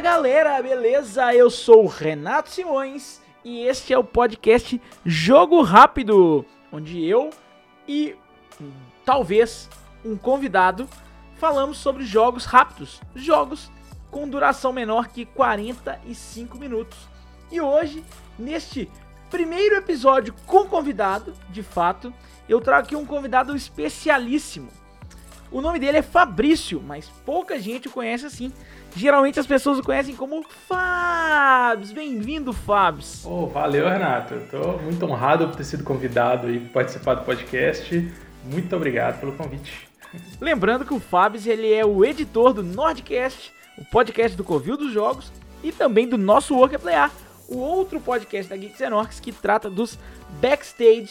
Galera, beleza? Eu sou o Renato Simões e este é o podcast Jogo Rápido, onde eu e talvez um convidado falamos sobre jogos rápidos, jogos com duração menor que 45 minutos. E hoje, neste primeiro episódio com convidado, de fato, eu trago aqui um convidado especialíssimo. O nome dele é Fabrício, mas pouca gente o conhece assim. Geralmente as pessoas o conhecem como Fabs. Bem-vindo, Fabs. Oh, valeu, Renato. Tô muito honrado por ter sido convidado e participar do podcast. Muito obrigado pelo convite. Lembrando que o Fabs ele é o editor do Nordcast, o podcast do Covil dos Jogos e também do nosso Work Player, o outro podcast da Geeks Orcs que trata dos backstage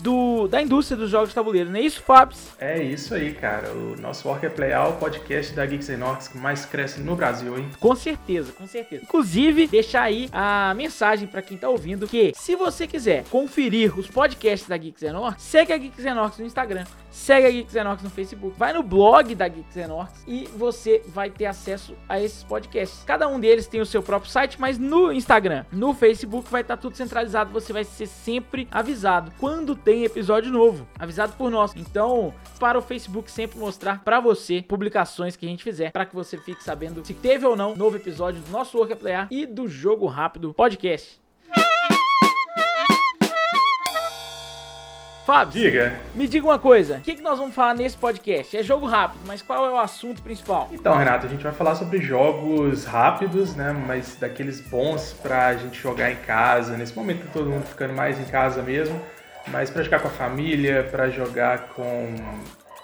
do, da indústria dos jogos de tabuleiro, não é isso, Fabs? É isso aí, cara. O nosso Work é Playal, o podcast da Geeks Inox que mais cresce no Brasil, hein? Com certeza, com certeza. Inclusive, deixar aí a mensagem para quem tá ouvindo que se você quiser conferir os podcasts da Geeks Inox, segue a Geeks Inox no Instagram, segue a Geeks Enox no Facebook, vai no blog da Geeks Enox e você vai ter acesso a esses podcasts. Cada um deles tem o seu próprio site, mas no Instagram, no Facebook vai estar tá tudo centralizado, você vai ser sempre avisado quando tem episódio novo, avisado por nós. Então, para o Facebook sempre mostrar para você publicações que a gente fizer, para que você fique sabendo se teve ou não novo episódio do nosso Work Player e do Jogo Rápido Podcast. Fábio, diga. Me diga uma coisa, o que, que nós vamos falar nesse podcast? É jogo rápido, mas qual é o assunto principal? Então, Renato, a gente vai falar sobre jogos rápidos, né? Mas daqueles bons pra gente jogar em casa. Nesse momento tá todo mundo ficando mais em casa mesmo, mas para jogar com a família, para jogar com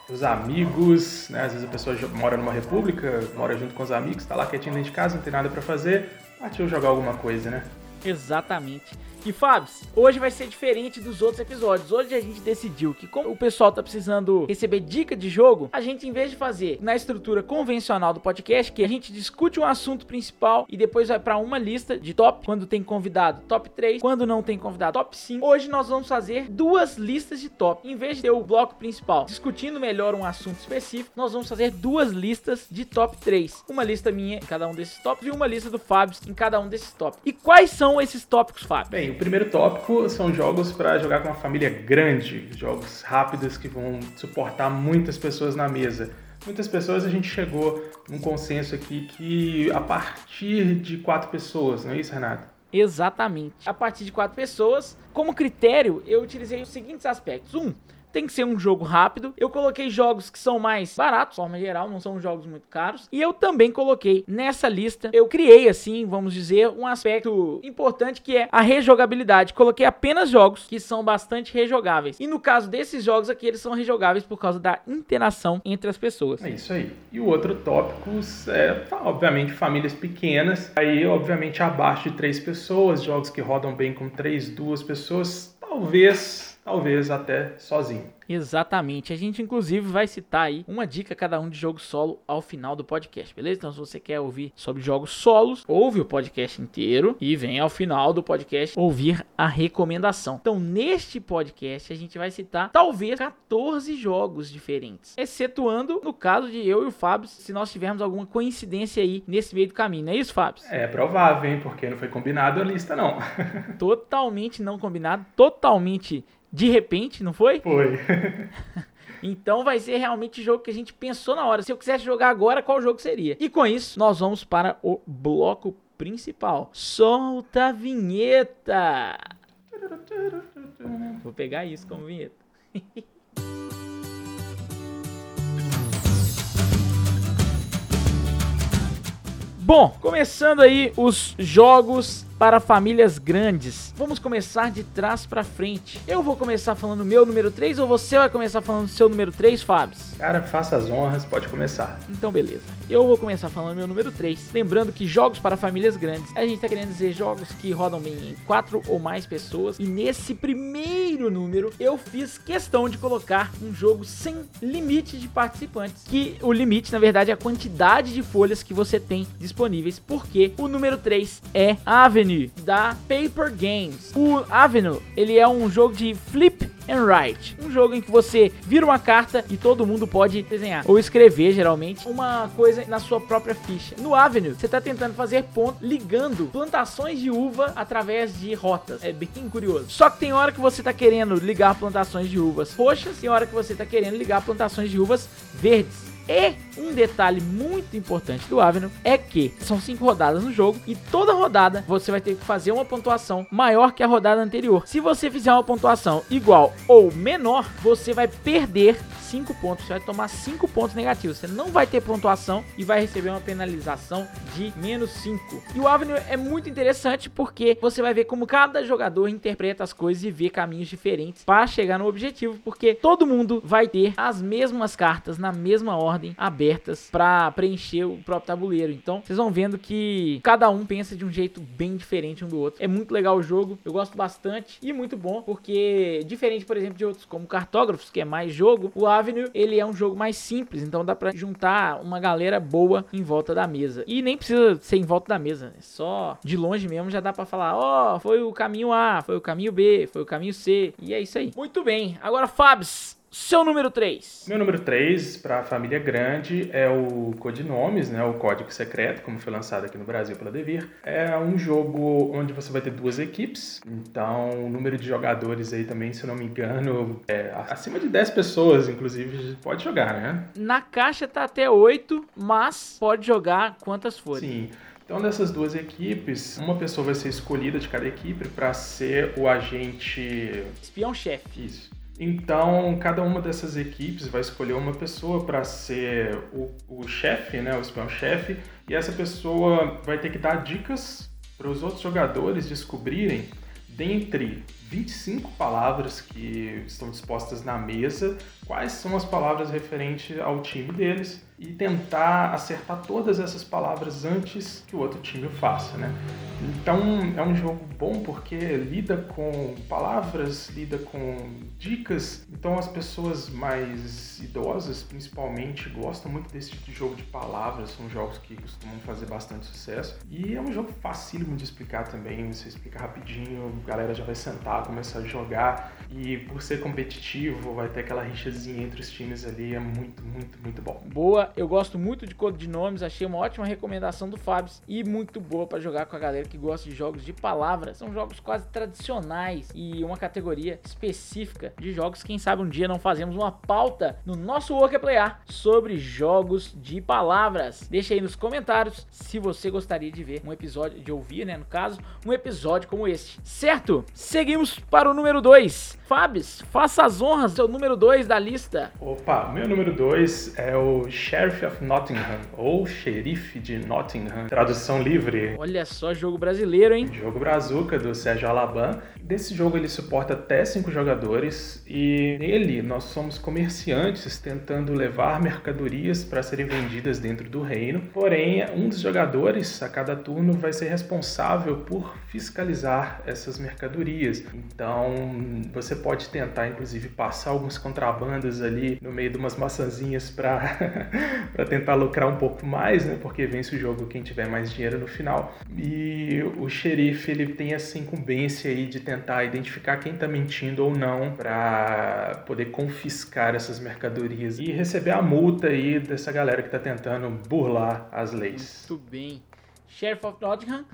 os amigos, né? Às vezes a pessoa mora numa república, mora junto com os amigos, tá lá quietinho dentro de casa, não tem nada para fazer, partiu jogar alguma coisa, né? Exatamente. E Fábio, hoje vai ser diferente dos outros episódios. Hoje a gente decidiu que como o pessoal tá precisando receber dica de jogo, a gente em vez de fazer na estrutura convencional do podcast, que a gente discute um assunto principal e depois vai para uma lista de top, quando tem convidado, top 3, quando não tem convidado, top 5. Hoje nós vamos fazer duas listas de top. Em vez de ter o bloco principal discutindo melhor um assunto específico, nós vamos fazer duas listas de top 3. Uma lista minha em cada um desses tops e uma lista do Fábio em cada um desses tops. E quais são esses tópicos, Fábio? Bem, o primeiro tópico são jogos para jogar com uma família grande, jogos rápidos que vão suportar muitas pessoas na mesa. Muitas pessoas a gente chegou num consenso aqui que a partir de quatro pessoas, não é isso, Renato? Exatamente. A partir de quatro pessoas, como critério, eu utilizei os seguintes aspectos. Um, tem que ser um jogo rápido. Eu coloquei jogos que são mais baratos, de forma geral, não são jogos muito caros. E eu também coloquei nessa lista, eu criei assim, vamos dizer, um aspecto importante que é a rejogabilidade. Coloquei apenas jogos que são bastante rejogáveis. E no caso desses jogos aqui, eles são rejogáveis por causa da interação entre as pessoas. É isso aí. E o outro tópico é, obviamente, famílias pequenas. Aí, obviamente, abaixo de três pessoas, jogos que rodam bem com três, duas pessoas, talvez talvez até sozinho. Exatamente. A gente, inclusive, vai citar aí uma dica cada um de jogo solo ao final do podcast, beleza? Então, se você quer ouvir sobre jogos solos, ouve o podcast inteiro e vem ao final do podcast ouvir a recomendação. Então, neste podcast, a gente vai citar talvez 14 jogos diferentes, excetuando no caso de eu e o Fábio, se nós tivermos alguma coincidência aí nesse meio do caminho, não é isso, Fábio? É provável, hein? Porque não foi combinado a lista, não. totalmente não combinado, totalmente de repente, não foi? Foi. Então vai ser realmente o jogo que a gente pensou na hora. Se eu quisesse jogar agora, qual jogo seria? E com isso, nós vamos para o bloco principal. Solta a vinheta! Vou pegar isso como vinheta. Bom, começando aí os jogos para famílias grandes. Vamos começar de trás para frente. Eu vou começar falando meu número 3 ou você vai começar falando seu número 3, Fábio? Cara, faça as honras, pode começar. Então, beleza. Eu vou começar falando meu número 3. Lembrando que jogos para famílias grandes, a gente tá querendo dizer jogos que rodam bem em 4 ou mais pessoas. E nesse primeiro número, eu fiz questão de colocar um jogo sem limite de participantes. Que o limite, na verdade, é a quantidade de folhas que você tem disponíveis. Porque o número 3 é Avenue Da Paper Games. O Avenue, ele é um jogo de flip and Write, um jogo em que você vira uma carta e todo mundo pode desenhar ou escrever, geralmente, uma coisa na sua própria ficha. No Avenue, você está tentando fazer ponto ligando plantações de uva através de rotas. É bem curioso. Só que tem hora que você está querendo ligar plantações de uvas roxas, tem hora que você está querendo ligar plantações de uvas verdes. E um detalhe muito importante do Avenue é que são cinco rodadas no jogo e toda rodada você vai ter que fazer uma pontuação maior que a rodada anterior. Se você fizer uma pontuação igual ou menor, você vai perder 5 pontos. Você vai tomar 5 pontos negativos. Você não vai ter pontuação e vai receber uma penalização de menos 5. E o Avenue é muito interessante porque você vai ver como cada jogador interpreta as coisas e vê caminhos diferentes para chegar no objetivo, porque todo mundo vai ter as mesmas cartas na mesma ordem abertas para preencher o próprio tabuleiro. Então, vocês vão vendo que cada um pensa de um jeito bem diferente um do outro. É muito legal o jogo, eu gosto bastante e muito bom, porque diferente, por exemplo, de outros como Cartógrafos, que é mais jogo, o Avenue, ele é um jogo mais simples, então dá pra juntar uma galera boa em volta da mesa. E nem precisa ser em volta da mesa, é só de longe mesmo já dá pra falar, ó, oh, foi o caminho A, foi o caminho B, foi o caminho C, e é isso aí. Muito bem, agora Fabs, seu número 3. Meu número 3, para a família grande, é o Codinomes, né, o Código Secreto, como foi lançado aqui no Brasil pela Devir. É um jogo onde você vai ter duas equipes, então o número de jogadores aí também, se eu não me engano, é acima de 10 pessoas, inclusive, pode jogar, né? Na caixa tá até 8, mas pode jogar quantas forem. Sim. Então, dessas duas equipes, uma pessoa vai ser escolhida de cada equipe para ser o agente. Espião-chefe. Isso. Então, cada uma dessas equipes vai escolher uma pessoa para ser o, o chefe, né, o espião-chefe, e essa pessoa vai ter que dar dicas para os outros jogadores descobrirem dentre 25 palavras que estão dispostas na mesa, quais são as palavras referentes ao time deles e tentar acertar todas essas palavras antes que o outro time o faça, né? Então é um jogo bom porque lida com palavras, lida com dicas. Então as pessoas mais idosas, principalmente, gostam muito desse tipo de jogo de palavras. São jogos que costumam fazer bastante sucesso. E é um jogo facílimo de explicar também. Você explica rapidinho, a galera já vai sentar, começar a jogar. E por ser competitivo, vai ter aquela rixazinha entre os times ali. É muito, muito, muito bom. Boa eu gosto muito de codinomes, achei uma ótima recomendação do Fábio e muito boa para jogar com a galera que gosta de jogos de palavras. São jogos quase tradicionais e uma categoria específica de jogos. Quem sabe um dia não fazemos uma pauta no nosso Work Playar sobre jogos de palavras. Deixa aí nos comentários se você gostaria de ver um episódio, de ouvir, né, no caso, um episódio como este. Certo? Seguimos para o número 2. Fabs, faça as honras, seu número 2 da lista. Opa, meu número 2 é o Sheriff of Nottingham, ou Xerife de Nottingham, tradução livre. Olha só, jogo brasileiro, hein? Jogo brazuca do Sérgio Alaban. Desse jogo ele suporta até 5 jogadores e nele nós somos comerciantes tentando levar mercadorias para serem vendidas dentro do reino. Porém, um dos jogadores a cada turno vai ser responsável por fiscalizar essas mercadorias. Então, você pode tentar, inclusive, passar alguns contrabandos ali no meio de umas maçãzinhas para tentar lucrar um pouco mais, né? Porque vence o jogo quem tiver mais dinheiro no final. E o xerife, ele tem essa incumbência aí de tentar identificar quem está mentindo ou não para poder confiscar essas mercadorias e receber a multa aí dessa galera que está tentando burlar as leis. Muito bem. Sheriff of Nottingham,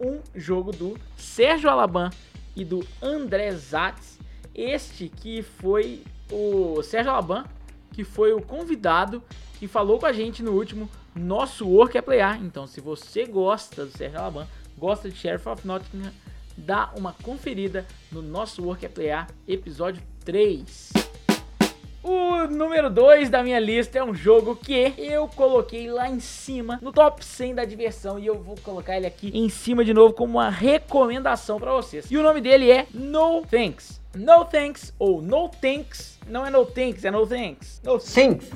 um jogo do Sérgio Alaban e do André Zatz este que foi o Sérgio Alaban, que foi o convidado que falou com a gente no último nosso Work é Playar. Então, se você gosta do Sérgio Alaban, gosta de Sheriff of Nottingham, dá uma conferida no nosso Work é Playar, episódio 3. O número 2 da minha lista é um jogo que eu coloquei lá em cima, no top 100 da diversão, e eu vou colocar ele aqui em cima de novo como uma recomendação para vocês. E o nome dele é No Thanks. No thanks ou no thanks. Não é no thanks, é no thanks. No thanks.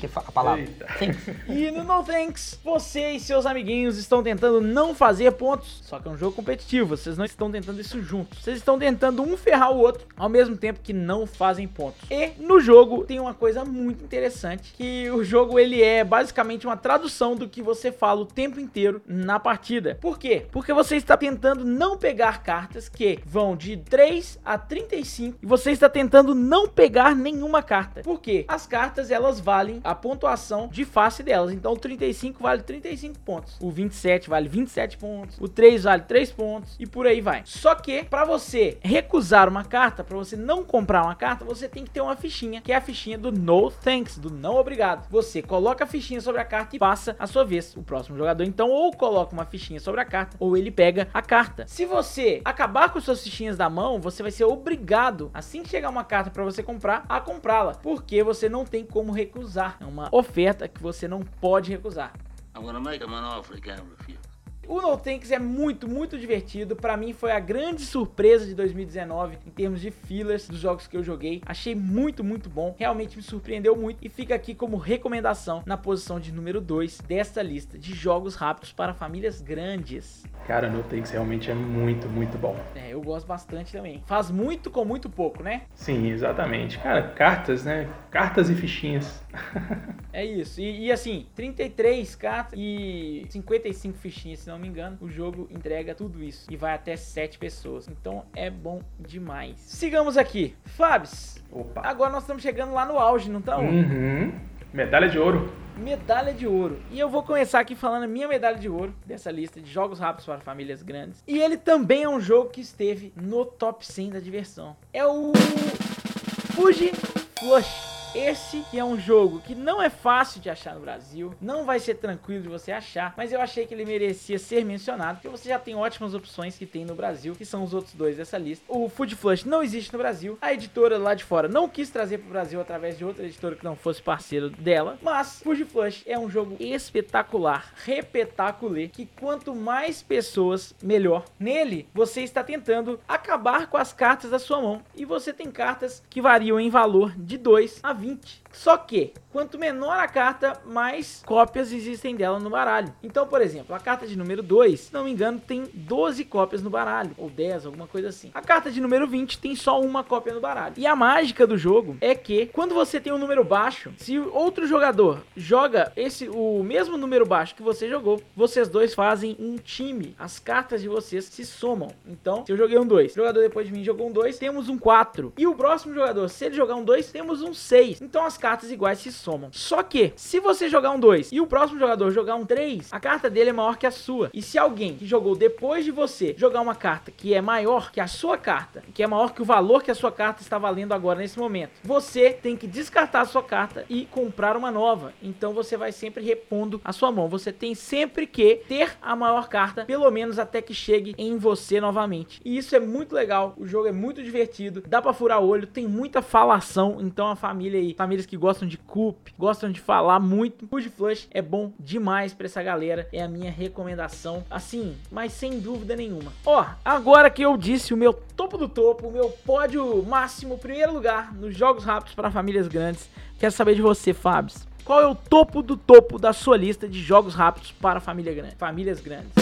Que a palavra. Thanks. E no No Thanks, você e seus amiguinhos estão tentando não fazer pontos, só que é um jogo competitivo, vocês não estão tentando isso juntos. Vocês estão tentando um ferrar o outro ao mesmo tempo que não fazem pontos. E no jogo tem uma coisa muito interessante, que o jogo ele é basicamente uma tradução do que você fala o tempo inteiro na partida. Por quê? Porque você está tentando não pegar cartas que vão de 3 a 35 e você está tentando não pegar nenhuma carta. Por quê? As cartas elas valem a pontuação de face delas. Então o 35 vale 35 pontos, o 27 vale 27 pontos, o 3 vale 3 pontos e por aí vai. Só que para você recusar uma carta, para você não comprar uma carta, você tem que ter uma fichinha, que é a fichinha do no thanks, do não obrigado. Você coloca a fichinha sobre a carta e passa a sua vez. O próximo jogador então ou coloca uma fichinha sobre a carta ou ele pega a carta. Se você acabar com suas fichinhas da mão, você vai ser obrigado, assim que chegar uma carta para você comprar, a comprá-la, porque você não tem como recusar. É uma oferta que você não pode recusar. I'm gonna make offer can't refuse. O No Tanks é muito, muito divertido. Para mim foi a grande surpresa de 2019 em termos de fillers dos jogos que eu joguei. Achei muito, muito bom. Realmente me surpreendeu muito e fica aqui como recomendação na posição de número 2 desta lista de jogos rápidos para famílias grandes. Cara, No Tanks realmente é muito, muito bom. É, eu gosto bastante também. Faz muito com muito pouco, né? Sim, exatamente. Cara, cartas, né? Cartas e fichinhas. é isso. E, e assim, 33 cartas e 55 fichinhas, se não me engano, o jogo entrega tudo isso e vai até 7 pessoas. Então é bom demais. Sigamos aqui. Fabs, Opa. agora nós estamos chegando lá no auge, não estamos? Uhum. Medalha de ouro. Medalha de ouro. E eu vou começar aqui falando a minha medalha de ouro dessa lista de jogos rápidos para famílias grandes. E ele também é um jogo que esteve no top 100 da diversão. É o Fuji Flush. Esse que é um jogo que não é fácil de achar no Brasil, não vai ser tranquilo de você achar, mas eu achei que ele merecia ser mencionado, porque você já tem ótimas opções que tem no Brasil, que são os outros dois dessa lista. O Food Flush não existe no Brasil, a editora lá de fora não quis trazer para o Brasil através de outra editora que não fosse parceiro dela, mas Food Flush é um jogo espetacular, repetaculê, que quanto mais pessoas, melhor. Nele, você está tentando acabar com as cartas da sua mão, e você tem cartas que variam em valor de 2 a 20. Só que, quanto menor a carta, mais cópias existem dela no baralho. Então, por exemplo, a carta de número 2, se não me engano, tem 12 cópias no baralho, ou 10, alguma coisa assim. A carta de número 20 tem só uma cópia no baralho. E a mágica do jogo é que, quando você tem um número baixo, se outro jogador joga esse o mesmo número baixo que você jogou, vocês dois fazem um time. As cartas de vocês se somam. Então, se eu joguei um 2, o jogador depois de mim jogou um 2, temos um 4. E o próximo jogador, se ele jogar um 2, temos um 6. 3. Então as cartas iguais se somam. Só que, se você jogar um 2 e o próximo jogador jogar um 3, a carta dele é maior que a sua. E se alguém que jogou depois de você jogar uma carta que é maior que a sua carta, que é maior que o valor que a sua carta está valendo agora nesse momento, você tem que descartar a sua carta e comprar uma nova. Então você vai sempre repondo a sua mão. Você tem sempre que ter a maior carta, pelo menos até que chegue em você novamente. E isso é muito legal. O jogo é muito divertido, dá para furar olho, tem muita falação, então a família aí, famílias que gostam de coop, gostam de falar muito. Food Flush é bom demais para essa galera, é a minha recomendação, assim, mas sem dúvida nenhuma. Ó, agora que eu disse o meu topo do topo, o meu pódio máximo, primeiro lugar nos jogos rápidos para famílias grandes, quero saber de você, Fábio. Qual é o topo do topo da sua lista de jogos rápidos para família grande, famílias grandes?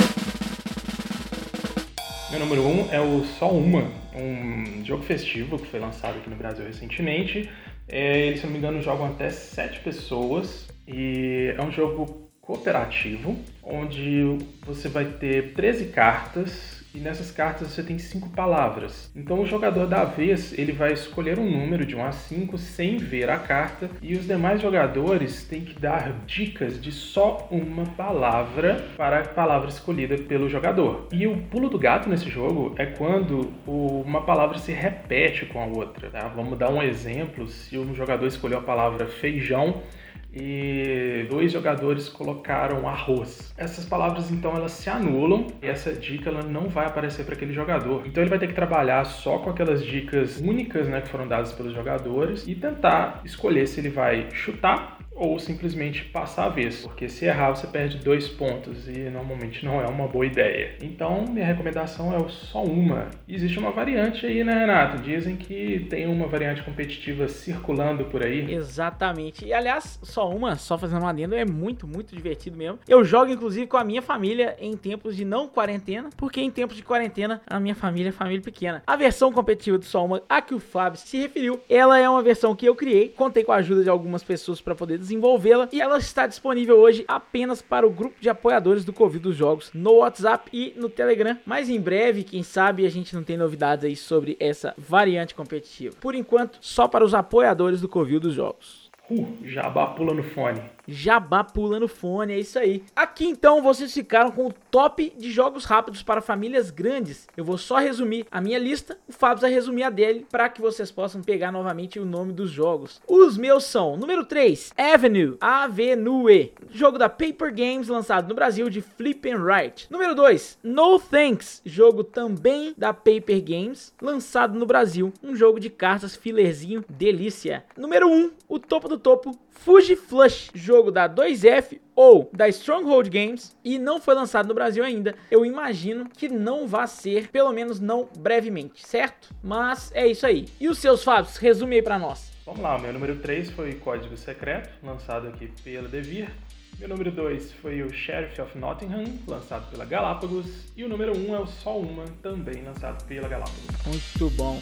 Meu número 1 um é o Só Uma, um jogo festivo que foi lançado aqui no Brasil recentemente. É, se não me engano, jogam até 7 pessoas. E é um jogo cooperativo, onde você vai ter 13 cartas e nessas cartas você tem cinco palavras. Então o jogador da vez ele vai escolher um número de 1 a 5 sem ver a carta e os demais jogadores têm que dar dicas de só uma palavra para a palavra escolhida pelo jogador. E o pulo do gato nesse jogo é quando uma palavra se repete com a outra. Tá? Vamos dar um exemplo: se um jogador escolheu a palavra feijão e dois jogadores colocaram arroz. Essas palavras então elas se anulam e essa dica ela não vai aparecer para aquele jogador. Então ele vai ter que trabalhar só com aquelas dicas únicas né, que foram dadas pelos jogadores e tentar escolher se ele vai chutar ou simplesmente passar a vez, porque se errar você perde dois pontos e normalmente não é uma boa ideia. Então, minha recomendação é só uma. Existe uma variante aí, né, Renato? Dizem que tem uma variante competitiva circulando por aí. Exatamente. E aliás, só uma, só fazendo uma adendo, é muito, muito divertido mesmo. Eu jogo inclusive com a minha família em tempos de não quarentena, porque em tempos de quarentena a minha família é família pequena. A versão competitiva do Só Uma, a que o Fábio se referiu, ela é uma versão que eu criei, contei com a ajuda de algumas pessoas para poder desenvolvê-la e ela está disponível hoje apenas para o grupo de apoiadores do Covid dos Jogos no WhatsApp e no Telegram. Mas em breve, quem sabe, a gente não tem novidades aí sobre essa variante competitiva. Por enquanto, só para os apoiadores do Covid dos Jogos. Uh, jabá pula no fone. Jabá pula no fone, é isso aí. Aqui então vocês ficaram com o top de jogos rápidos para famílias grandes. Eu vou só resumir a minha lista, o Fábio vai resumir a dele para que vocês possam pegar novamente o nome dos jogos. Os meus são: número 3, Avenue, Avenue, jogo da Paper Games lançado no Brasil de Flip and Write. Número 2, No Thanks, jogo também da Paper Games, lançado no Brasil, um jogo de cartas filerzinho delícia. Número 1, um, o topo do topo, Fuji Flush, jogo da 2F ou da Stronghold Games e não foi lançado no Brasil ainda. Eu imagino que não vai ser, pelo menos não brevemente, certo? Mas é isso aí. E os seus Fábios, resume aí para nós. Vamos lá, o meu número 3 foi Código Secreto, lançado aqui pela Devir. Meu número 2 foi o Sheriff of Nottingham, lançado pela Galápagos. E o número 1 um é o Só Uma, também lançado pela Galápagos. Muito bom.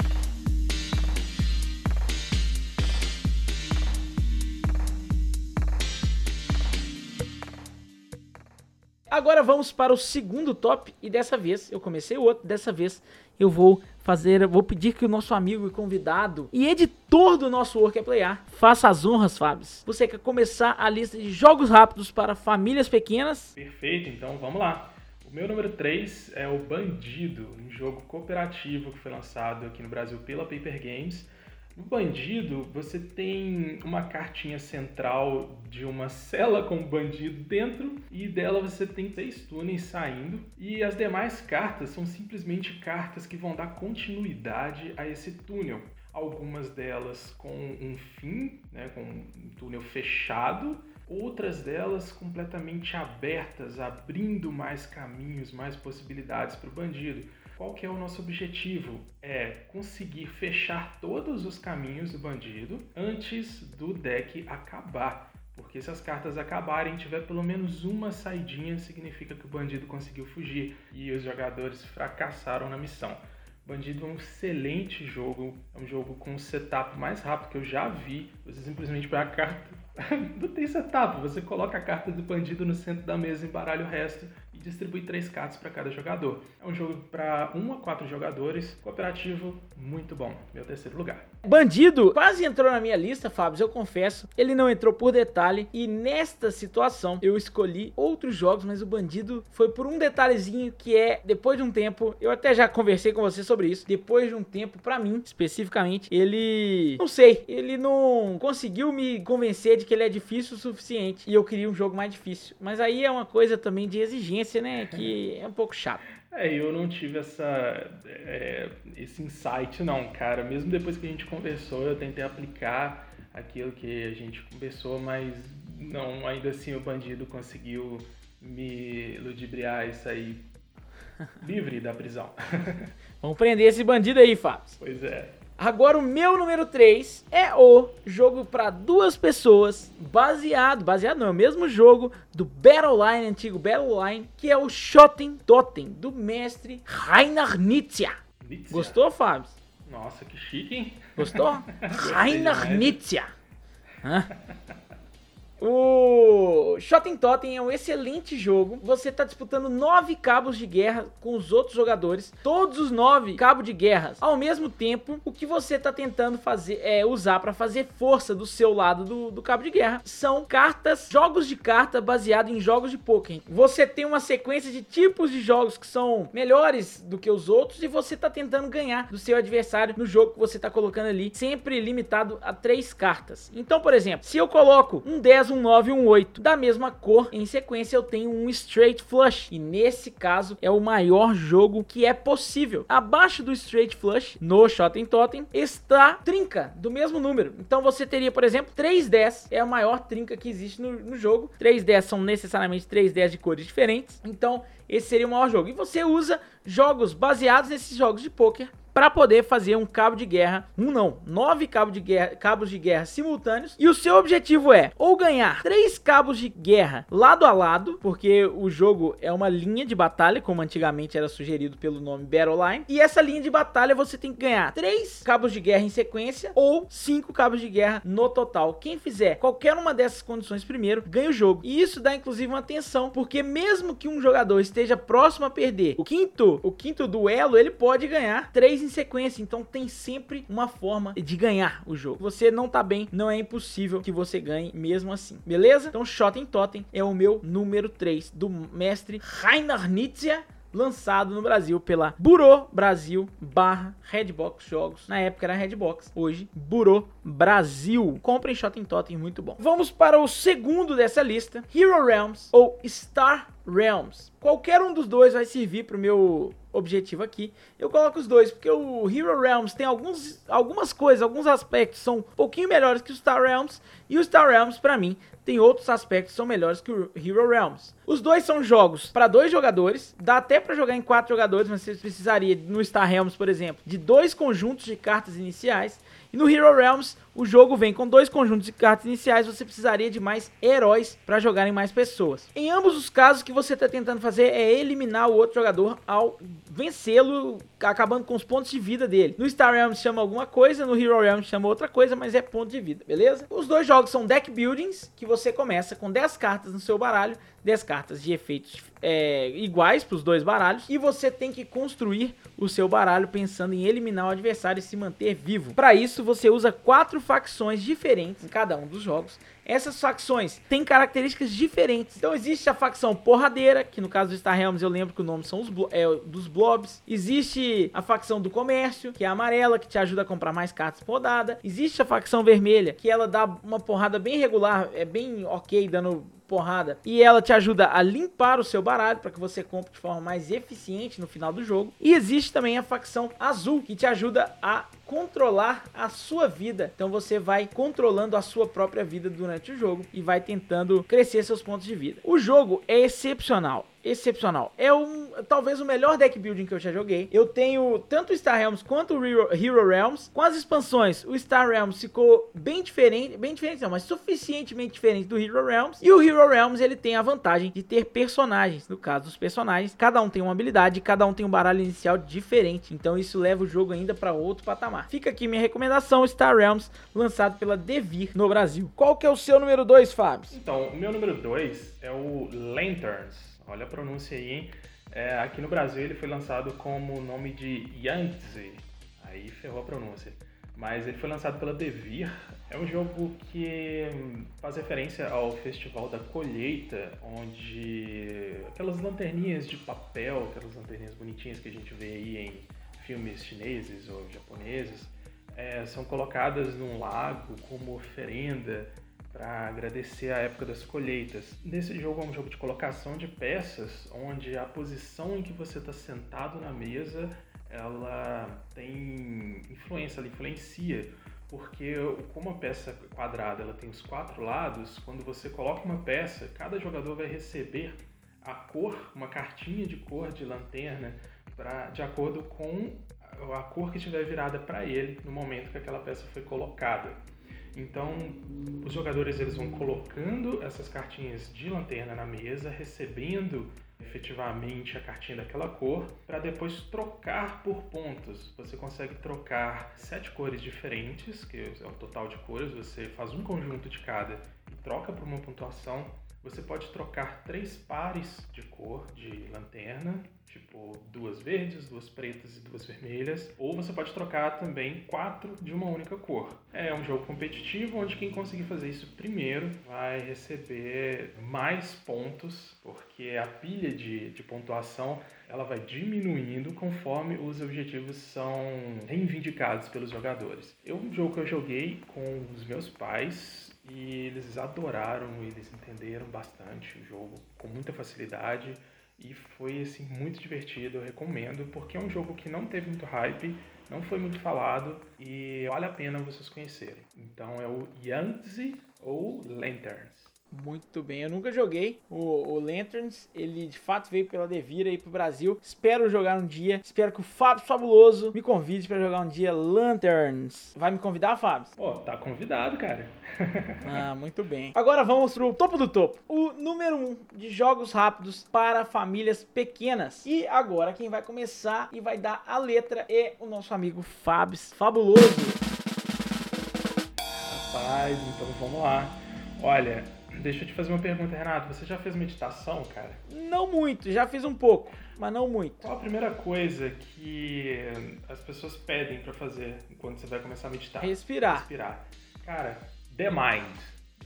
Agora vamos para o segundo top e dessa vez eu comecei o outro, dessa vez eu vou fazer, vou pedir que o nosso amigo e convidado e editor do nosso Work é Playar faça as honras, Fábio. Você quer começar a lista de jogos rápidos para famílias pequenas? Perfeito, então vamos lá. O meu número 3 é o Bandido, um jogo cooperativo que foi lançado aqui no Brasil pela Paper Games no bandido, você tem uma cartinha central de uma cela com o bandido dentro e dela você tem seis túneis saindo e as demais cartas são simplesmente cartas que vão dar continuidade a esse túnel. Algumas delas com um fim, né, com um túnel fechado, outras delas completamente abertas, abrindo mais caminhos, mais possibilidades para o bandido. Qual que é o nosso objetivo? É conseguir fechar todos os caminhos do bandido antes do deck acabar. Porque se as cartas acabarem e tiver pelo menos uma saidinha, significa que o bandido conseguiu fugir e os jogadores fracassaram na missão. Bandido é um excelente jogo, é um jogo com o setup mais rápido que eu já vi. Você simplesmente pega a carta, não tem setup, você coloca a carta do bandido no centro da mesa, embaralha o resto distribui três cartas para cada jogador. É um jogo para 1 a 4 jogadores, cooperativo, muito bom. Meu terceiro lugar. Bandido quase entrou na minha lista, Fábio, eu confesso. Ele não entrou por detalhe e nesta situação eu escolhi outros jogos, mas o Bandido foi por um detalhezinho que é depois de um tempo, eu até já conversei com você sobre isso. Depois de um tempo, para mim, especificamente, ele não sei, ele não conseguiu me convencer de que ele é difícil o suficiente e eu queria um jogo mais difícil. Mas aí é uma coisa também de exigência, né, que é um pouco chato. É, eu não tive essa, é, esse insight não, cara. Mesmo depois que a gente conversou, eu tentei aplicar aquilo que a gente conversou, mas não, ainda assim o bandido conseguiu me ludibriar e sair livre da prisão. Vamos prender esse bandido aí, Fábio. Pois é. Agora o meu número 3 é o jogo para duas pessoas, baseado, baseado não, é o mesmo jogo do Battleline, antigo Battleline, que é o Shotten Totem, do mestre Rainer Nietzsche. Nietzsche. Gostou, Fábio? Nossa, que chique, hein? Gostou? Rainer Nietzsche. Hã? O Shotten Totem é um excelente jogo. Você está disputando nove cabos de guerra com os outros jogadores. Todos os nove cabos de guerra ao mesmo tempo. O que você está tentando fazer é usar para fazer força do seu lado do, do, cabo de guerra são cartas, jogos de carta baseado em jogos de poker. Você tem uma sequência de tipos de jogos que são melhores do que os outros e você está tentando ganhar do seu adversário no jogo que você está colocando ali, sempre limitado a três cartas. Então, por exemplo, se eu coloco um 10, um um 9 e um 8 da mesma cor. Em sequência, eu tenho um Straight Flush. E nesse caso, é o maior jogo que é possível. Abaixo do Straight Flush, no Shotten Totem, está Trinca, do mesmo número. Então você teria, por exemplo, 3 10 é a maior trinca que existe no, no jogo. 3 10 são necessariamente 3 10 de cores diferentes. Então, esse seria o maior jogo. E você usa jogos baseados nesses jogos de poker para poder fazer um cabo de guerra, um não, nove cabos de guerra, cabos de guerra simultâneos. E o seu objetivo é ou ganhar três cabos de guerra lado a lado, porque o jogo é uma linha de batalha, como antigamente era sugerido pelo nome Battle Line. E essa linha de batalha você tem que ganhar três cabos de guerra em sequência ou cinco cabos de guerra no total. Quem fizer qualquer uma dessas condições primeiro ganha o jogo. E isso dá inclusive uma atenção, porque mesmo que um jogador esteja próximo a perder o quinto, o quinto duelo, ele pode ganhar três em sequência, então tem sempre uma forma de ganhar o jogo. Você não tá bem, não é impossível que você ganhe mesmo assim, beleza? Então Shotten Totem é o meu número 3 do mestre Rainer Nietzsche lançado no Brasil pela Burô Brasil barra Redbox Jogos. Na época era Redbox, hoje Burô Brasil. Comprem Shotten Totem, muito bom. Vamos para o segundo dessa lista, Hero Realms ou Star Realms. Qualquer um dos dois vai servir para o meu objetivo aqui. Eu coloco os dois porque o Hero Realms tem alguns, algumas coisas, alguns aspectos são um pouquinho melhores que o Star Realms e o Star Realms para mim tem outros aspectos que são melhores que o Hero Realms. Os dois são jogos para dois jogadores, dá até para jogar em quatro jogadores, mas você precisaria no Star Realms, por exemplo, de dois conjuntos de cartas iniciais. E no Hero Realms, o jogo vem com dois conjuntos de cartas iniciais, você precisaria de mais heróis para jogarem mais pessoas. Em ambos os casos, o que você está tentando fazer é eliminar o outro jogador ao vencê-lo, acabando com os pontos de vida dele. No Star Realms chama alguma coisa, no Hero Realms chama outra coisa, mas é ponto de vida, beleza? Os dois jogos são deck buildings, que você começa com 10 cartas no seu baralho, 10 cartas de efeitos é, iguais para os dois baralhos, e você tem que construir o seu baralho pensando em eliminar o adversário e se manter vivo. Para isso, você usa quatro facções diferentes em cada um dos jogos essas facções têm características diferentes. Então existe a facção porradeira, que no caso do Star Realms eu lembro que o nome são os é, dos blobs. Existe a facção do comércio, que é a amarela, que te ajuda a comprar mais cartas por rodada. Existe a facção vermelha, que ela dá uma porrada bem regular, é bem ok, dando porrada. E ela te ajuda a limpar o seu baralho para que você compre de forma mais eficiente no final do jogo. E existe também a facção azul, que te ajuda a controlar a sua vida. Então você vai controlando a sua própria vida durante o jogo e vai tentando crescer seus pontos de vida. O jogo é excepcional excepcional. É um, talvez o melhor deck building que eu já joguei. Eu tenho tanto o Star Realms quanto o Hero, Realms. Com as expansões, o Star Realms ficou bem diferente, bem diferente não, mas suficientemente diferente do Hero Realms. E o Hero Realms, ele tem a vantagem de ter personagens. No caso dos personagens, cada um tem uma habilidade, cada um tem um baralho inicial diferente. Então isso leva o jogo ainda para outro patamar. Fica aqui minha recomendação, Star Realms, lançado pela Devir no Brasil. Qual que é o seu número 2, Fábio? Então, o meu número 2 é o Lanterns. Olha a pronúncia aí, hein? É, aqui no Brasil ele foi lançado como o nome de Yangtze. Aí ferrou a pronúncia. Mas ele foi lançado pela Devir. É um jogo que faz referência ao Festival da Colheita, onde aquelas lanterninhas de papel, aquelas lanterninhas bonitinhas que a gente vê aí em filmes chineses ou japoneses, é, são colocadas num lago como oferenda para agradecer a época das colheitas. Nesse jogo é um jogo de colocação de peças, onde a posição em que você está sentado na mesa ela tem influência, ela influencia, porque como a peça quadrada ela tem os quatro lados, quando você coloca uma peça, cada jogador vai receber a cor, uma cartinha de cor de lanterna, pra, de acordo com a cor que estiver virada para ele no momento que aquela peça foi colocada. Então, os jogadores eles vão colocando essas cartinhas de lanterna na mesa, recebendo efetivamente a cartinha daquela cor, para depois trocar por pontos. Você consegue trocar sete cores diferentes, que é o total de cores, você faz um conjunto de cada e troca por uma pontuação. Você pode trocar três pares de cor de lanterna, tipo duas verdes, duas pretas e duas vermelhas, ou você pode trocar também quatro de uma única cor. É um jogo competitivo onde quem conseguir fazer isso primeiro vai receber mais pontos, porque a pilha de, de pontuação ela vai diminuindo conforme os objetivos são reivindicados pelos jogadores. É um jogo que eu joguei com os meus pais e eles adoraram, eles entenderam bastante o jogo com muita facilidade e foi assim muito divertido, eu recomendo, porque é um jogo que não teve muito hype, não foi muito falado e vale a pena vocês conhecerem. Então é o Yanzi ou Lanterns. Muito bem, eu nunca joguei o, o, Lanterns, ele de fato veio pela Devira aí pro Brasil. Espero jogar um dia, espero que o Fábio Fabuloso me convide para jogar um dia Lanterns. Vai me convidar, Fábio? Pô, tá convidado, cara. ah, muito bem. Agora vamos pro topo do topo. O número 1 um de jogos rápidos para famílias pequenas. E agora quem vai começar e vai dar a letra é o nosso amigo Fábio Fabuloso. Rapaz, então vamos lá. Olha, Deixa eu te fazer uma pergunta, Renato. Você já fez meditação, cara? Não muito, já fiz um pouco, mas não muito. Qual a primeira coisa que as pessoas pedem para fazer quando você vai começar a meditar? Respirar. Respirar. Cara, The Mind.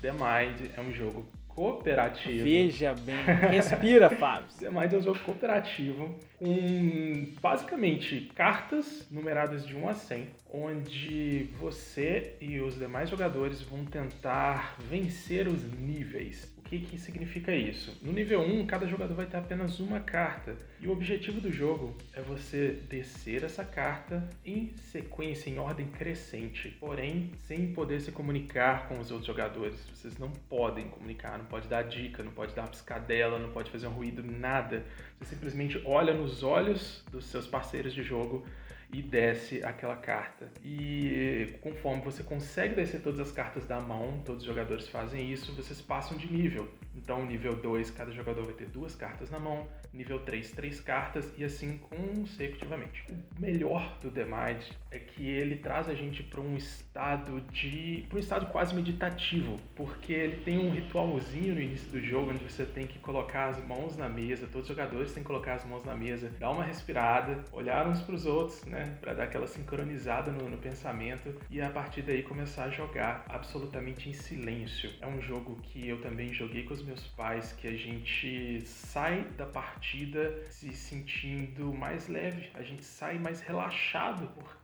The Mind é um jogo cooperativo. Veja bem, respira, Fábio. Mind é um jogo cooperativo com basicamente cartas numeradas de 1 a 100, onde você e os demais jogadores vão tentar vencer os níveis que, que significa isso? No nível 1, cada jogador vai ter apenas uma carta. E o objetivo do jogo é você descer essa carta em sequência, em ordem crescente. Porém, sem poder se comunicar com os outros jogadores. Vocês não podem comunicar, não pode dar dica, não pode dar piscadela, não pode fazer um ruído, nada. Você simplesmente olha nos olhos dos seus parceiros de jogo e desce aquela carta. E conforme você consegue descer todas as cartas da mão, todos os jogadores fazem isso, vocês passam de nível. Então, nível 2, cada jogador vai ter duas cartas na mão, nível 3, três cartas e assim consecutivamente. O melhor do Mind é que ele traz a gente para um estado de. para um estado quase meditativo, porque ele tem um ritualzinho no início do jogo onde você tem que colocar as mãos na mesa, todos os jogadores têm que colocar as mãos na mesa, dar uma respirada, olhar uns para os outros, né, para dar aquela sincronizada no, no pensamento e a partir daí começar a jogar absolutamente em silêncio. É um jogo que eu também joguei com os meus pais, que a gente sai da partida se sentindo mais leve, a gente sai mais relaxado, porque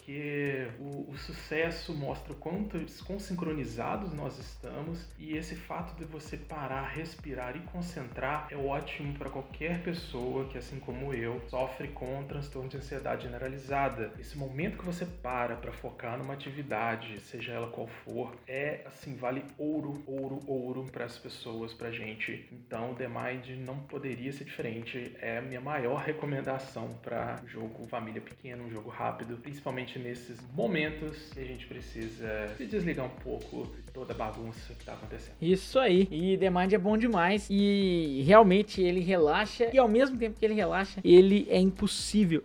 o, o sucesso mostra o quanto quão sincronizados nós estamos e esse fato de você parar, respirar e concentrar é ótimo para qualquer pessoa que, assim como eu, sofre com transtorno de ansiedade generalizada. Esse momento que você para para focar numa atividade, seja ela qual for, é assim, vale ouro, ouro, ouro para as pessoas, pra gente. Então, The Mind não poderia ser diferente. É a minha maior recomendação para jogo família pequena, um jogo rápido, principalmente nesses momentos que a gente precisa se desligar um pouco toda a bagunça que tá acontecendo. Isso aí. E The Mind é bom demais e realmente ele relaxa e ao mesmo tempo que ele relaxa, ele é impossível.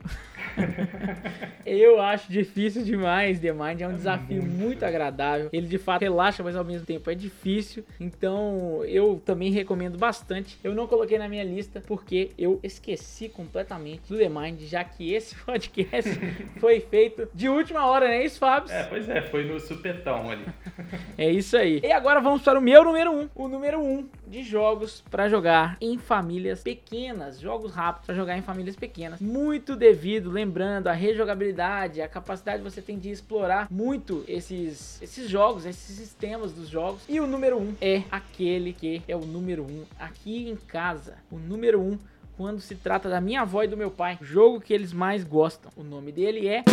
eu acho difícil demais. The Mind é um é desafio muito, muito agradável. Ele de fato relaxa, mas ao mesmo tempo é difícil. Então eu também recomendo bastante. Eu não coloquei na minha lista porque eu esqueci completamente do The Mind, já que esse podcast foi feito de última hora, não é isso, Fábio? É, pois é, foi no supetão ali. é isso aí. E agora vamos para o meu número 1. Um. O número 1 um de jogos para jogar em famílias pequenas. Jogos rápidos para jogar em famílias pequenas. Muito devido lembrando a rejogabilidade, a capacidade que você tem de explorar muito esses, esses jogos, esses sistemas dos jogos. E o número 1 um é aquele que é o número 1 um aqui em casa. O número 1 um quando se trata da minha avó e do meu pai. Jogo que eles mais gostam. O nome dele é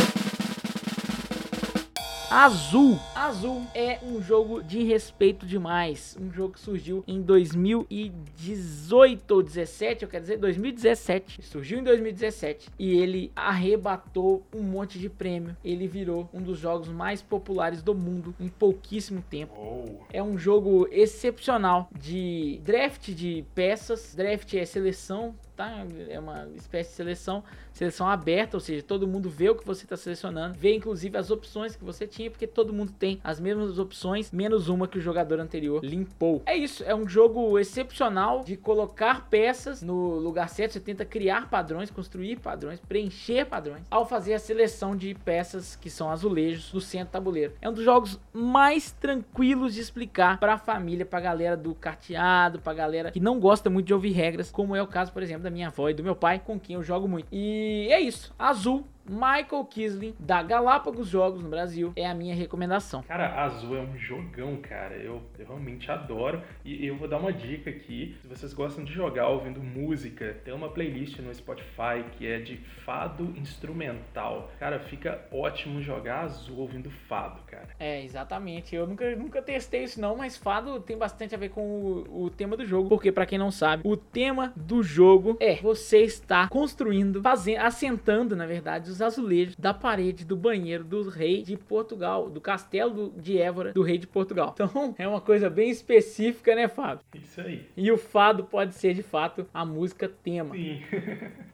Azul. Azul é um jogo de respeito demais. Um jogo que surgiu em 2018 ou 17, eu quero dizer 2017. Surgiu em 2017 e ele arrebatou um monte de prêmio. Ele virou um dos jogos mais populares do mundo em pouquíssimo tempo. Oh. É um jogo excepcional de draft de peças. Draft é seleção tá? É uma espécie de seleção, seleção aberta, ou seja, todo mundo vê o que você está selecionando, vê inclusive as opções que você tinha, porque todo mundo tem as mesmas opções, menos uma que o jogador anterior limpou. É isso, é um jogo excepcional de colocar peças no lugar certo, você tenta criar padrões, construir padrões, preencher padrões, ao fazer a seleção de peças que são azulejos do centro tabuleiro. É um dos jogos mais tranquilos de explicar para a família, para a galera do carteado, para a galera que não gosta muito de ouvir regras, como é o caso, por exemplo, da minha avó e do meu pai, com quem eu jogo muito. E é isso. Azul Michael Kisling, da Galápagos Jogos no Brasil, é a minha recomendação. Cara, Azul é um jogão, cara. Eu, eu, realmente adoro. E eu vou dar uma dica aqui. Se vocês gostam de jogar ouvindo música, tem uma playlist no Spotify que é de fado instrumental. Cara, fica ótimo jogar Azul ouvindo fado, cara. É, exatamente. Eu nunca, nunca testei isso não, mas fado tem bastante a ver com o, o tema do jogo. Porque, para quem não sabe, o tema do jogo é você está construindo, fazendo, assentando, na verdade, os os azulejos da parede do banheiro do rei de Portugal, do castelo de Évora, do rei de Portugal. Então é uma coisa bem específica, né, Fábio? Isso aí. E o fado pode ser de fato a música tema. Sim.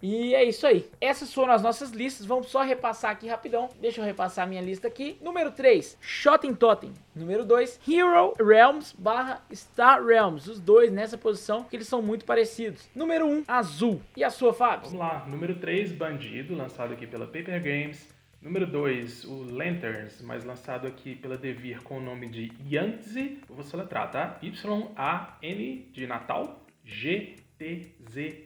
e é isso aí. Essas foram as nossas listas. Vamos só repassar aqui rapidão. Deixa eu repassar a minha lista aqui. Número 3, Shot Totem. Número 2, Hero Realms barra Star Realms. Os dois nessa posição, porque eles são muito parecidos. Número 1, um, Azul. E a sua, Fábio? Vamos lá. Número 3, Bandido, lançado aqui pela Paper Games. Número 2, o Lanterns, mais lançado aqui pela Devir com o nome de. Eu vou soletrar, tá? Y-A-N de Natal, G-T-Z-E.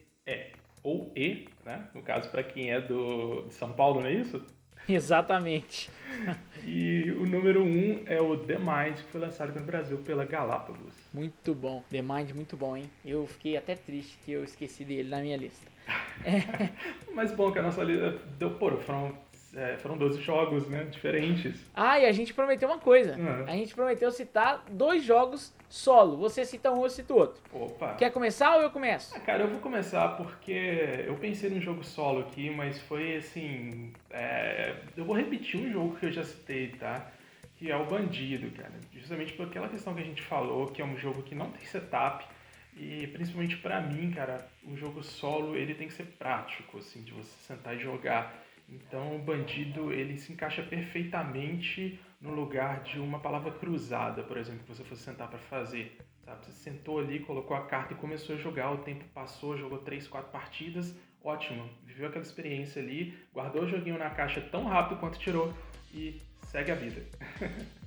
Ou E, né? No caso, para quem é do, de São Paulo, não é isso? Exatamente. e o número 1 um é o The Mind, que foi lançado aqui no Brasil pela Galápagos. Muito bom. The Mind, muito bom, hein? Eu fiquei até triste que eu esqueci dele na minha lista. É. Mas bom que a nossa lista deu, pô, foram é, foram 12 jogos, né? Diferentes. Ah, e a gente prometeu uma coisa. Uhum. A gente prometeu citar dois jogos solo. Você cita um, eu cito outro. Opa. Quer começar ou eu começo? Ah, cara, eu vou começar porque eu pensei num jogo solo aqui, mas foi assim. É... Eu vou repetir um jogo que eu já citei, tá? Que é o Bandido, cara. Justamente por aquela questão que a gente falou, que é um jogo que não tem setup. E principalmente para mim, cara, o jogo solo ele tem que ser prático, assim, de você sentar e jogar. Então, o bandido ele se encaixa perfeitamente no lugar de uma palavra cruzada, por exemplo, que você fosse sentar para fazer. Sabe? Você sentou ali, colocou a carta e começou a jogar. O tempo passou, jogou três, quatro partidas, ótimo. Viveu aquela experiência ali, guardou o joguinho na caixa tão rápido quanto tirou e segue a vida.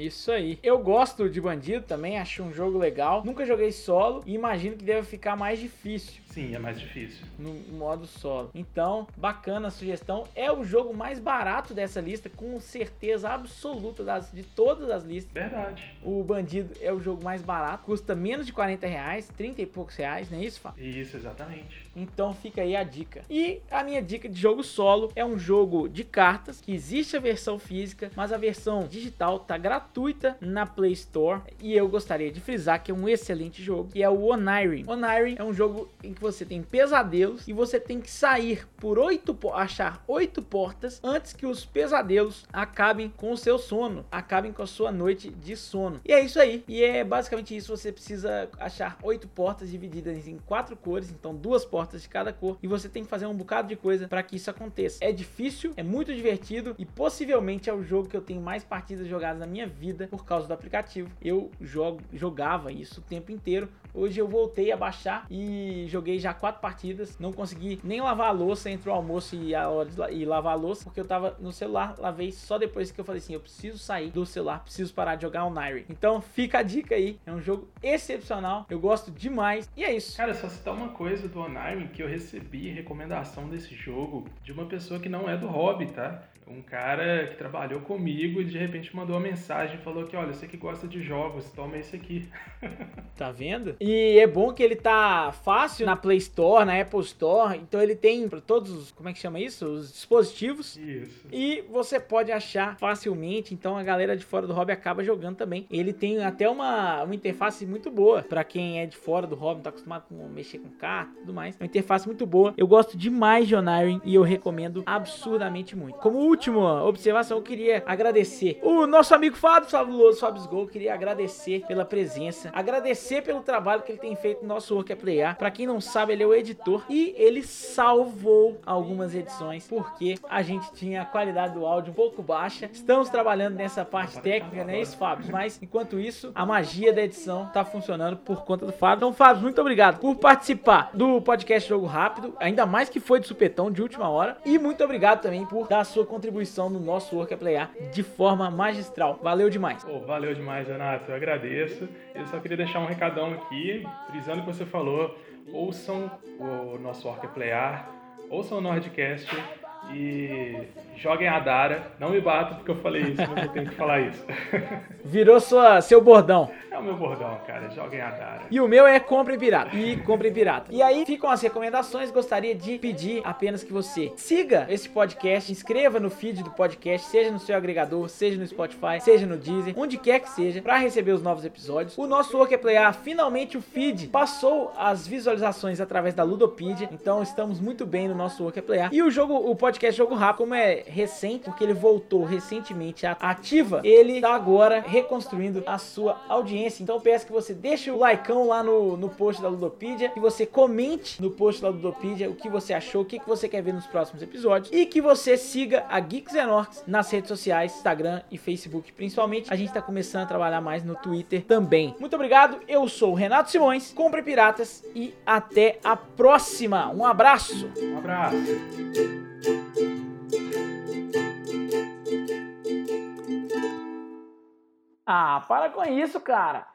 Isso aí. Eu gosto de Bandido também, acho um jogo legal. Nunca joguei solo e imagino que deve ficar mais difícil. Sim, é mais difícil. No modo solo. Então, bacana a sugestão. É o jogo mais barato dessa lista, com certeza absoluta das, de todas as listas. Verdade. O Bandido é o jogo mais barato, custa menos de 40 reais, 30 e poucos reais, não é isso, Fábio? Isso, exatamente. Então fica aí a dica. E a minha dica de jogo solo é um jogo de cartas, que existe a versão física, mas a versão digital tá gratuita na Play Store. E eu gostaria de frisar que é um excelente jogo, que é o Onirin. Onirin é um jogo em que você tem pesadelos e você tem que sair por oito, achar oito portas antes que os pesadelos acabem com o seu sono, acabem com a sua noite de sono. E é isso aí. E é basicamente isso. Você precisa achar oito portas divididas em quatro cores, então duas portas de cada cor, e você tem que fazer um bocado de coisa para que isso aconteça. É difícil, é muito divertido e possivelmente é o jogo que eu tenho mais partidas jogadas na minha vida por causa do aplicativo. Eu jogo, jogava isso o tempo inteiro. Hoje eu voltei a baixar e joguei já quatro partidas. Não consegui nem lavar a louça entre o almoço e a hora de e lavar a louça, porque eu tava no celular. Lavei só depois que eu falei assim: eu preciso sair do celular, preciso parar de jogar o Nairi. Então fica a dica aí. É um jogo excepcional. Eu gosto demais. E é isso. Cara, só citar uma coisa do Onirin que eu recebi recomendação desse jogo de uma pessoa que não é do hobby, tá? Um cara que trabalhou comigo e de repente mandou uma mensagem e falou que, olha, você que gosta de jogos, toma esse aqui. tá vendo? E é bom que ele tá fácil na Play Store, na Apple Store. Então ele tem para todos os, como é que chama isso? Os dispositivos. Isso. E você pode achar facilmente. Então a galera de fora do hobby acaba jogando também. Ele tem até uma, uma interface muito boa para quem é de fora do hobby, não tá acostumado a mexer com carta e tudo mais. É uma interface muito boa. Eu gosto demais de Onirin e eu recomendo absurdamente muito. Como última observação, eu queria agradecer o nosso amigo Fábio Fabuloso, Fábio Gol. Queria agradecer pela presença, agradecer pelo trabalho que ele tem feito no nosso Work é Playar. Pra quem não sabe, ele é o editor e ele salvou algumas edições porque a gente tinha a qualidade do áudio um pouco baixa. Estamos trabalhando nessa parte técnica, né, isso, Fábio? Mas enquanto isso, a magia da edição tá funcionando por conta do Fábio. Então, Fábio, muito obrigado por participar do podcast Jogo Rápido, ainda mais que foi de supetão de última hora. E muito obrigado também por dar a sua contribuição no nosso Work é Playar de forma magistral. Valeu demais. Oh, valeu demais, Renato. Eu agradeço. Eu só queria deixar um recadão aqui, frisando o que você falou. Ouçam o nosso Work é Playar, ouçam o Nordcast e joguem a Dara. Não me batam porque eu falei isso, mas eu tenho que falar isso. Virou sua, seu bordão. O meu bordão, cara. Joguem a Dara. E o meu é compre pirata. E compre pirata. E aí ficam as recomendações. Gostaria de pedir apenas que você siga esse podcast, inscreva no feed do podcast, seja no seu agregador, seja no Spotify, seja no Deezer, onde quer que seja, para receber os novos episódios. O nosso Work é Playar, finalmente o feed passou as visualizações através da Ludopedia. Então estamos muito bem no nosso Work é Playar. E o jogo, o podcast Jogo Rápido, como é recente, porque ele voltou recentemente ativa, ele tá agora reconstruindo a sua audiência. Então peço que você deixe o likeão lá no, no post da Ludopedia, que você comente no post da Ludopedia o que você achou, o que, que você quer ver nos próximos episódios e que você siga a Geeks and Orcs nas redes sociais, Instagram e Facebook principalmente. A gente tá começando a trabalhar mais no Twitter também. Muito obrigado, eu sou o Renato Simões, compre piratas e até a próxima. Um abraço. Um abraço. Ah, para com isso, cara.